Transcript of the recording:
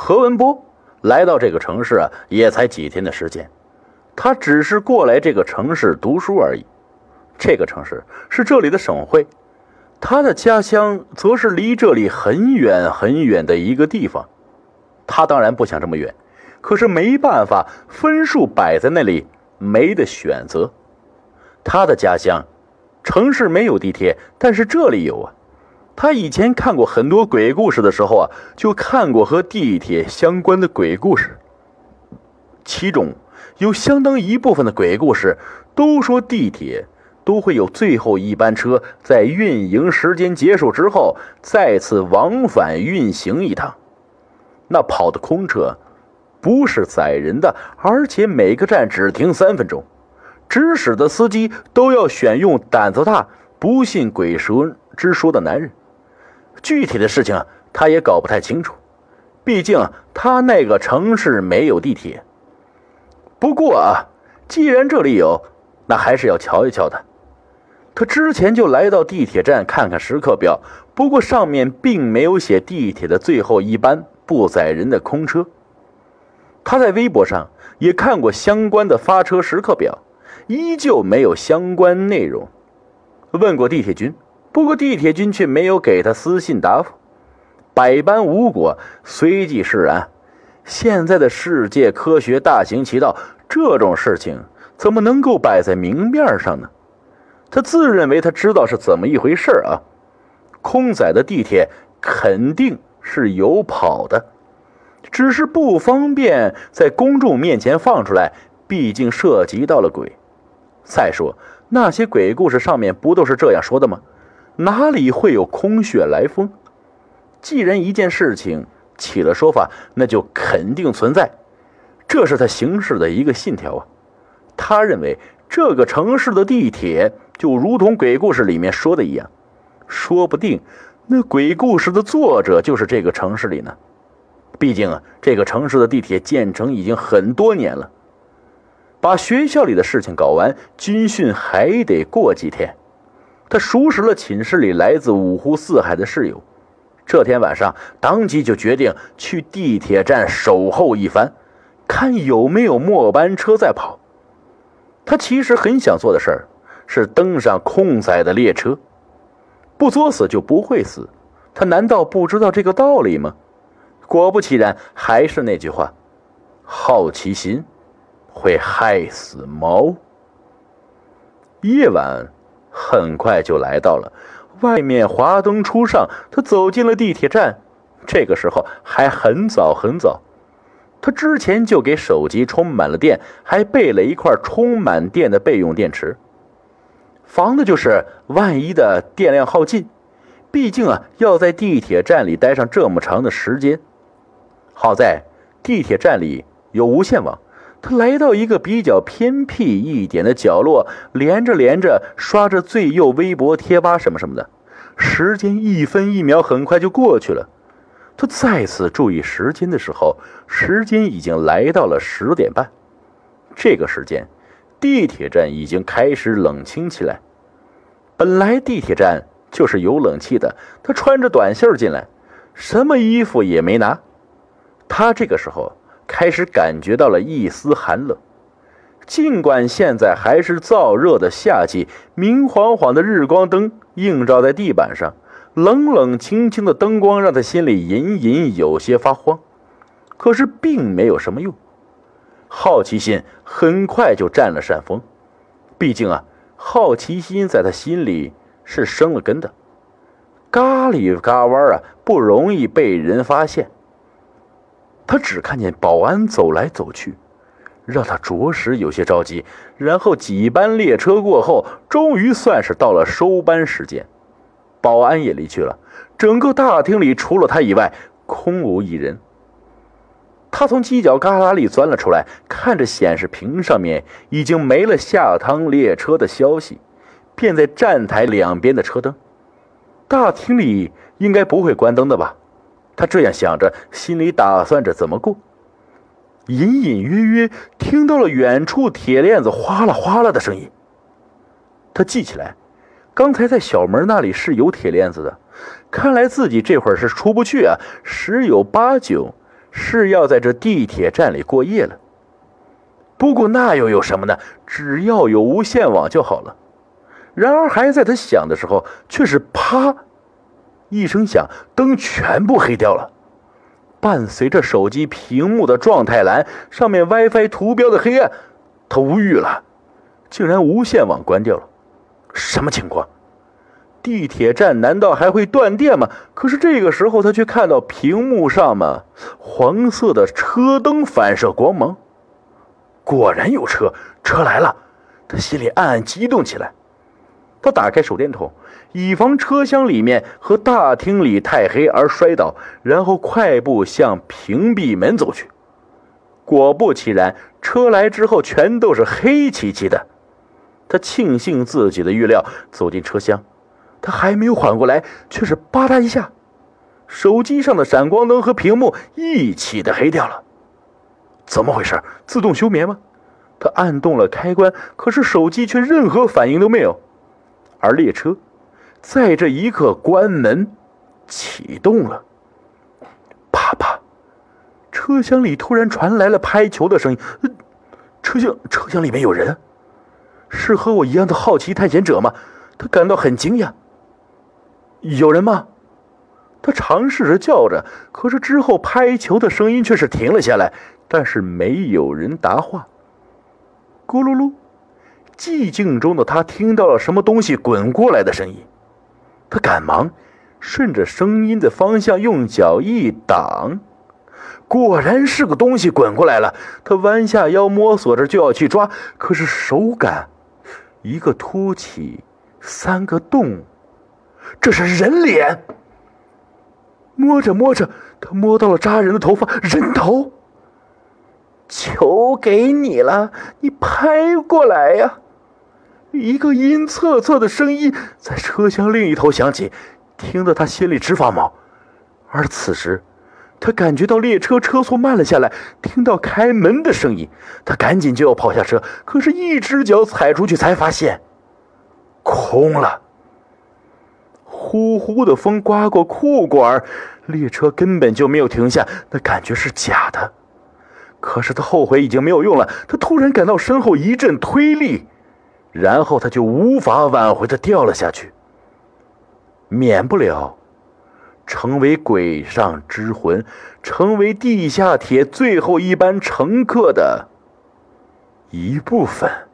何文波来到这个城市啊，也才几天的时间，他只是过来这个城市读书而已。这个城市是这里的省会，他的家乡则是离这里很远很远的一个地方。他当然不想这么远，可是没办法，分数摆在那里，没得选择。他的家乡城市没有地铁，但是这里有啊。他以前看过很多鬼故事的时候啊，就看过和地铁相关的鬼故事，其中有相当一部分的鬼故事都说地铁。都会有最后一班车在运营时间结束之后再次往返运行一趟。那跑的空车不是载人的，而且每个站只停三分钟，指使的司机都要选用胆子大、不信鬼神之说的男人。具体的事情他也搞不太清楚，毕竟他那个城市没有地铁。不过啊，既然这里有，那还是要瞧一瞧的。他之前就来到地铁站看看时刻表，不过上面并没有写地铁的最后一班不载人的空车。他在微博上也看过相关的发车时刻表，依旧没有相关内容。问过地铁君，不过地铁君却没有给他私信答复。百般无果，随即释然。现在的世界科学大行其道，这种事情怎么能够摆在明面上呢？他自认为他知道是怎么一回事啊，空载的地铁肯定是有跑的，只是不方便在公众面前放出来，毕竟涉及到了鬼。再说那些鬼故事上面不都是这样说的吗？哪里会有空穴来风？既然一件事情起了说法，那就肯定存在，这是他行事的一个信条啊。他认为这个城市的地铁。就如同鬼故事里面说的一样，说不定那鬼故事的作者就是这个城市里呢。毕竟啊，这个城市的地铁建成已经很多年了。把学校里的事情搞完，军训还得过几天。他熟识了寝室里来自五湖四海的室友，这天晚上当即就决定去地铁站守候一番，看有没有末班车在跑。他其实很想做的事儿。是登上空载的列车，不作死就不会死。他难道不知道这个道理吗？果不其然，还是那句话：好奇心会害死猫。夜晚很快就来到了，外面华灯初上。他走进了地铁站，这个时候还很早很早。他之前就给手机充满了电，还备了一块充满电的备用电池。防的就是万一的电量耗尽，毕竟啊要在地铁站里待上这么长的时间。好在地铁站里有无线网，他来到一个比较偏僻一点的角落，连着连着刷着最右微博、贴吧什么什么的，时间一分一秒很快就过去了。他再次注意时间的时候，时间已经来到了十点半。这个时间。地铁站已经开始冷清起来。本来地铁站就是有冷气的，他穿着短袖进来，什么衣服也没拿。他这个时候开始感觉到了一丝寒冷。尽管现在还是燥热的夏季，明晃晃的日光灯映照在地板上，冷冷清清的灯光让他心里隐隐有些发慌。可是并没有什么用。好奇心很快就占了上风，毕竟啊，好奇心在他心里是生了根的，嘎里嘎弯啊，不容易被人发现。他只看见保安走来走去，让他着实有些着急。然后几班列车过后，终于算是到了收班时间，保安也离去了，整个大厅里除了他以外，空无一人。他从犄角旮旯里钻了出来，看着显示屏上面已经没了下趟列车的消息，便在站台两边的车灯。大厅里应该不会关灯的吧？他这样想着，心里打算着怎么过。隐隐约约听到了远处铁链子哗啦哗啦的声音。他记起来，刚才在小门那里是有铁链子的，看来自己这会儿是出不去啊，十有八九。是要在这地铁站里过夜了。不过那又有什么呢？只要有无线网就好了。然而还在他想的时候，却是啪一声响，灯全部黑掉了。伴随着手机屏幕的状态栏上面 WiFi 图标的黑暗，他无语了，竟然无线网关掉了。什么情况？地铁站难道还会断电吗？可是这个时候他却看到屏幕上嘛，黄色的车灯反射光芒。果然有车，车来了，他心里暗暗激动起来。他打开手电筒，以防车厢里面和大厅里太黑而摔倒，然后快步向屏蔽门走去。果不其然，车来之后全都是黑漆漆的。他庆幸自己的预料，走进车厢。他还没有缓过来，却是吧嗒一下，手机上的闪光灯和屏幕一起的黑掉了。怎么回事？自动休眠吗？他按动了开关，可是手机却任何反应都没有。而列车在这一刻关门启动了，啪啪，车厢里突然传来了拍球的声音。车厢车厢里面有人，是和我一样的好奇探险者吗？他感到很惊讶。有人吗？他尝试着叫着，可是之后拍球的声音却是停了下来，但是没有人答话。咕噜噜。寂静中的他听到了什么东西滚过来的声音，他赶忙顺着声音的方向用脚一挡，果然是个东西滚过来了。他弯下腰摸索着就要去抓，可是手感一个凸起，三个洞，这是人脸。摸着摸着，他摸到了扎人的头发，人头。球给你了，你拍过来呀。一个阴恻恻的声音在车厢另一头响起，听得他心里直发毛。而此时，他感觉到列车车速慢了下来，听到开门的声音，他赶紧就要跑下车，可是，一只脚踩出去，才发现空了。呼呼的风刮过裤管，列车根本就没有停下，那感觉是假的。可是他后悔已经没有用了，他突然感到身后一阵推力。然后他就无法挽回的掉了下去，免不了成为鬼上之魂，成为地下铁最后一班乘客的一部分。